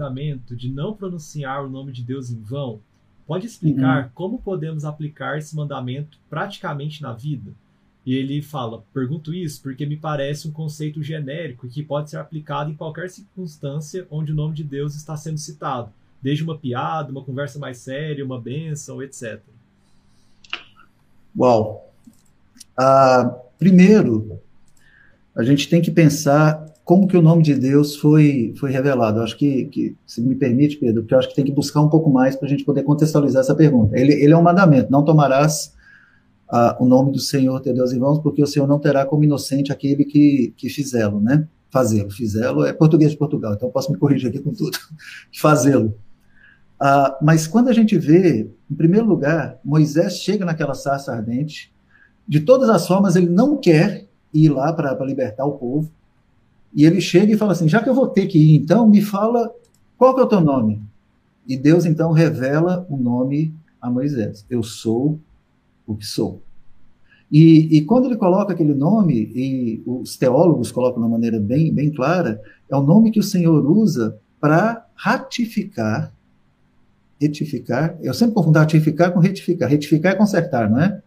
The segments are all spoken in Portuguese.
mandamento de não pronunciar o nome de Deus em vão, pode explicar uhum. como podemos aplicar esse mandamento praticamente na vida? E ele fala: pergunto isso porque me parece um conceito genérico que pode ser aplicado em qualquer circunstância onde o nome de Deus está sendo citado, desde uma piada, uma conversa mais séria, uma bênção, etc. Uau! Ah, primeiro, a gente tem que pensar como que o nome de Deus foi, foi revelado. Eu acho que, que, se me permite, Pedro, porque eu acho que tem que buscar um pouco mais para a gente poder contextualizar essa pergunta. Ele, ele é um mandamento, não tomarás ah, o nome do Senhor teu Deus em vãos, porque o Senhor não terá como inocente aquele que, que fizê-lo, né? Fazê-lo. Fizê-lo é português de Portugal, então posso me corrigir aqui com tudo. Fazê-lo. Ah, mas quando a gente vê, em primeiro lugar, Moisés chega naquela sarça ardente, de todas as formas ele não quer ir lá para libertar o povo, e ele chega e fala assim: já que eu vou ter que ir, então me fala qual que é o teu nome. E Deus então revela o nome a Moisés: Eu sou o que sou. E, e, quando ele coloca aquele nome, e os teólogos colocam de uma maneira bem, bem clara, é o nome que o Senhor usa para ratificar, retificar, eu sempre confundo ratificar com retificar. Retificar é consertar, não é?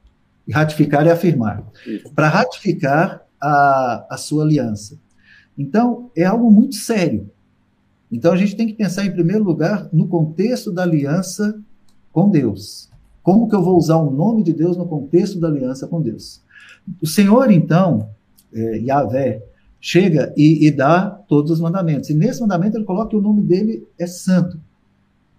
E ratificar é afirmar. Para ratificar a, a sua aliança. Então, é algo muito sério. Então, a gente tem que pensar, em primeiro lugar, no contexto da aliança com Deus. Como que eu vou usar o nome de Deus no contexto da aliança com Deus? O Senhor, então, é, Yahvé, chega e, e, dá todos os mandamentos. E nesse mandamento ele coloca que o nome dele é santo.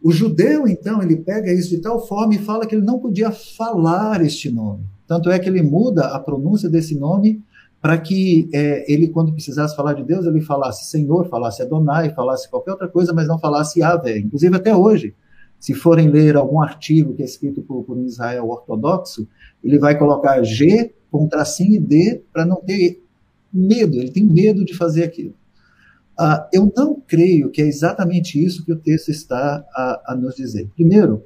O judeu, então, ele pega isso de tal forma e fala que ele não podia falar este nome. Tanto é que ele muda a pronúncia desse nome para que é, ele, quando precisasse falar de Deus, ele falasse Senhor, falasse Adonai, falasse qualquer outra coisa, mas não falasse Yahvé. Inclusive, até hoje, se forem ler algum artigo que é escrito por, por um Israel ortodoxo, ele vai colocar G com tracinho e D para não ter medo, ele tem medo de fazer aquilo. Ah, eu não creio que é exatamente isso que o texto está a, a nos dizer. Primeiro,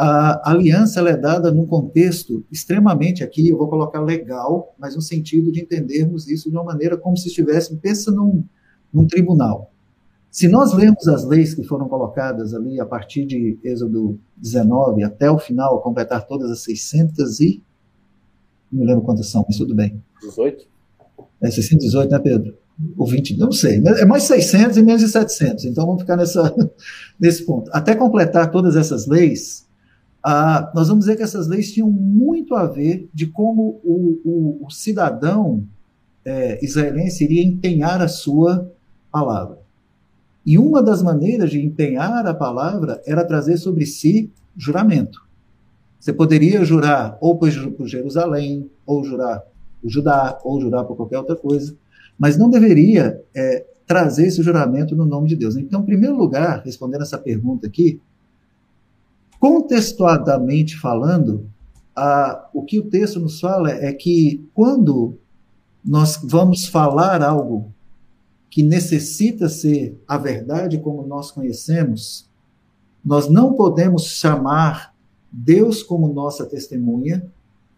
a aliança é dada num contexto extremamente aqui, eu vou colocar legal, mas no sentido de entendermos isso de uma maneira como se estivéssemos, pensa num, num tribunal. Se nós lermos as leis que foram colocadas ali a partir de Êxodo 19 até o final, completar todas as 600 e. Não me lembro quantas são, mas tudo bem. 18? É 618, né, Pedro? Ou 20, não sei. É mais 600 e menos de 700. Então vamos ficar nessa, nesse ponto. Até completar todas essas leis, ah, nós vamos dizer que essas leis tinham muito a ver de como o, o, o cidadão é, israelense iria empenhar a sua palavra. E uma das maneiras de empenhar a palavra era trazer sobre si juramento. Você poderia jurar ou por Jerusalém, ou jurar por Judá, ou jurar por qualquer outra coisa, mas não deveria é, trazer esse juramento no nome de Deus. Então, em primeiro lugar, respondendo essa pergunta aqui, Contextuadamente falando, a, o que o texto nos fala é que quando nós vamos falar algo que necessita ser a verdade como nós conhecemos, nós não podemos chamar Deus como nossa testemunha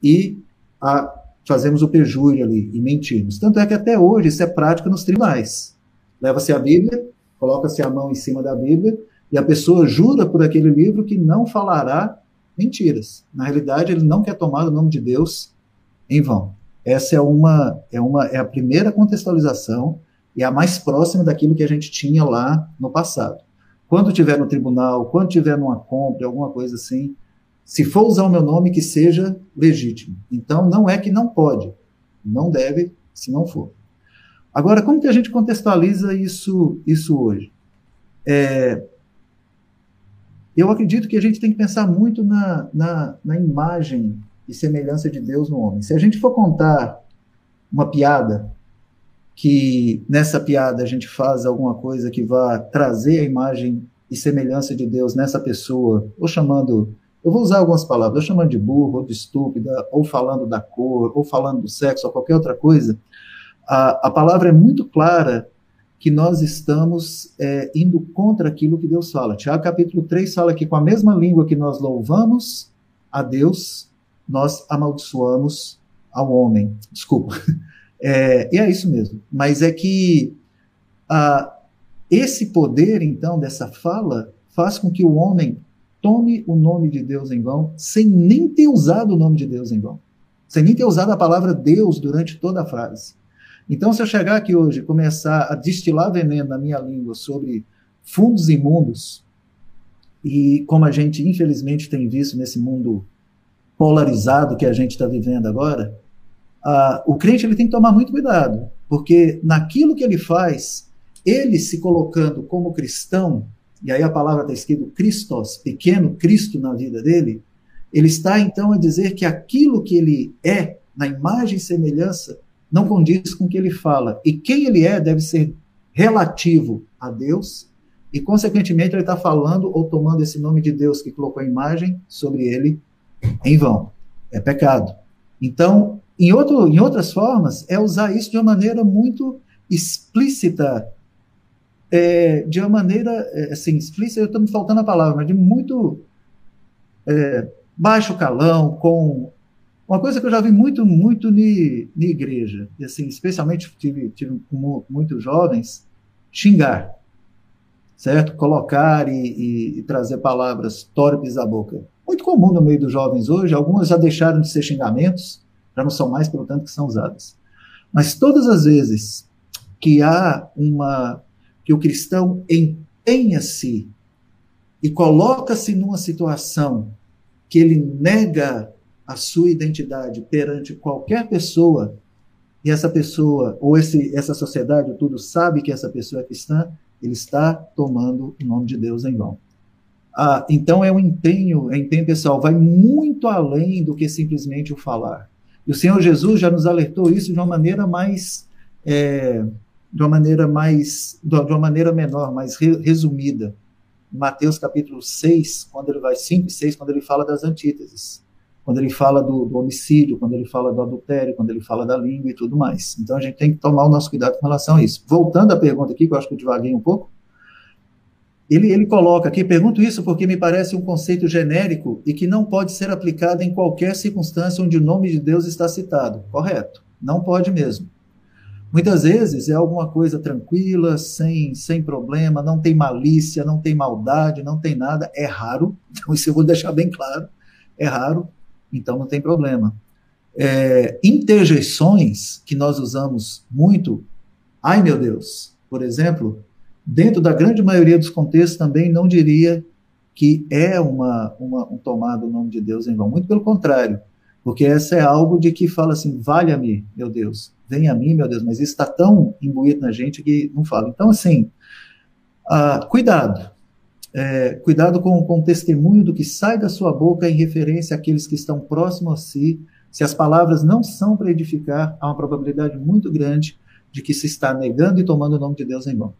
e a, fazemos o perjúrio ali e mentimos. Tanto é que até hoje isso é prática nos tribunais. Leva-se a Bíblia, coloca-se a mão em cima da Bíblia e a pessoa jura por aquele livro que não falará mentiras. Na realidade, ele não quer tomar o nome de Deus em vão. Essa é uma é uma é a primeira contextualização e a mais próxima daquilo que a gente tinha lá no passado. Quando tiver no tribunal, quando tiver numa compra, alguma coisa assim, se for usar o meu nome, que seja legítimo. Então, não é que não pode, não deve, se não for. Agora, como que a gente contextualiza isso, isso hoje? É, eu acredito que a gente tem que pensar muito na, na, na imagem e semelhança de Deus no homem. Se a gente for contar uma piada, que nessa piada a gente faz alguma coisa que vá trazer a imagem e semelhança de Deus nessa pessoa, ou chamando, eu vou usar algumas palavras, ou chamando de burro, ou de estúpida, ou falando da cor, ou falando do sexo, ou qualquer outra coisa, a, a palavra é muito clara que nós estamos é, indo contra aquilo que Deus fala. Tiago capítulo 3 fala que com a mesma língua que nós louvamos a Deus, nós amaldiçoamos ao homem. Desculpa. É, e é isso mesmo. Mas é que esse poder, então, dessa fala, faz com que o homem tome o nome de Deus em vão, sem nem ter usado o nome de Deus em vão. Sem nem ter usado a palavra Deus durante toda a frase. Então, se eu chegar aqui hoje e começar a destilar veneno na minha língua sobre fundos imundos, e como a gente infelizmente tem visto nesse mundo polarizado que a gente está vivendo agora, o crente ele tem que tomar muito cuidado, porque naquilo que ele faz, ele se colocando como cristão, e aí a palavra está escrito Christos, pequeno Cristo na vida dele, ele está então a dizer que aquilo que ele é, na imagem e semelhança não condiz com o que ele fala. E quem ele é deve ser relativo a Deus, e, consequentemente, ele está falando ou tomando esse nome de Deus que colocou a imagem sobre ele em vão. É pecado. Então, em, outro, em outras formas, é usar isso de uma maneira muito explícita, é, de uma maneira, é, assim, explícita, eu estou me faltando a palavra, mas de muito é, baixo calão, com uma coisa que eu já vi muito, muito na igreja, e assim, especialmente tive, tive com muitos jovens, xingar, certo? Colocar e, e, e, trazer palavras torpes à boca. Muito comum no meio dos jovens hoje, algumas já deixaram de ser xingamentos, já não são mais, pelo tanto, que são usadas. Mas todas as vezes que há uma, que o cristão empenha-se e coloca-se numa situação que ele nega a sua identidade perante qualquer pessoa, e essa pessoa, ou esse, essa sociedade, tudo sabe que essa pessoa é cristã, ele está tomando o nome de Deus em vão. Ah, então é um empenho, é empenho pessoal, vai muito além do que simplesmente o falar. E o Senhor Jesus já nos alertou isso de uma maneira mais, é, de uma maneira mais, de uma maneira menor, mais resumida. Mateus capítulo 6, quando ele vai 5 e 6, quando ele fala das antíteses quando ele fala do, do, homicídio, quando ele fala do adultério, quando ele fala da língua e tudo mais. Então a gente tem que tomar o nosso cuidado com relação a isso. Voltando à pergunta aqui, que eu acho que eu divaguei um pouco, ele, ele coloca aqui, pergunto isso porque me parece um conceito genérico e que não pode ser aplicado em qualquer circunstância onde o nome de Deus está citado. Correto, não pode mesmo. Muitas vezes é alguma coisa tranquila, sem, sem problema, não tem malícia, não tem maldade, não tem nada. É raro, então isso eu vou deixar bem claro. É raro, então não tem problema. É, interjeições que nós usamos muito, ai meu Deus, por exemplo, dentro da grande maioria dos contextos também não diria que é uma, uma, um tomado o nome de Deus em vão, muito pelo contrário, porque essa é algo de que fala assim, valha-me, meu Deus, venha a mim, meu Deus, mas isso está tão imbuído na gente que não fala. Então, assim, ah, cuidado, é, cuidado com, com o testemunho do que sai da sua boca em referência àqueles que estão próximos a si. Se as palavras não são para edificar, há uma probabilidade muito grande de que se está negando e tomando o nome de Deus em vão.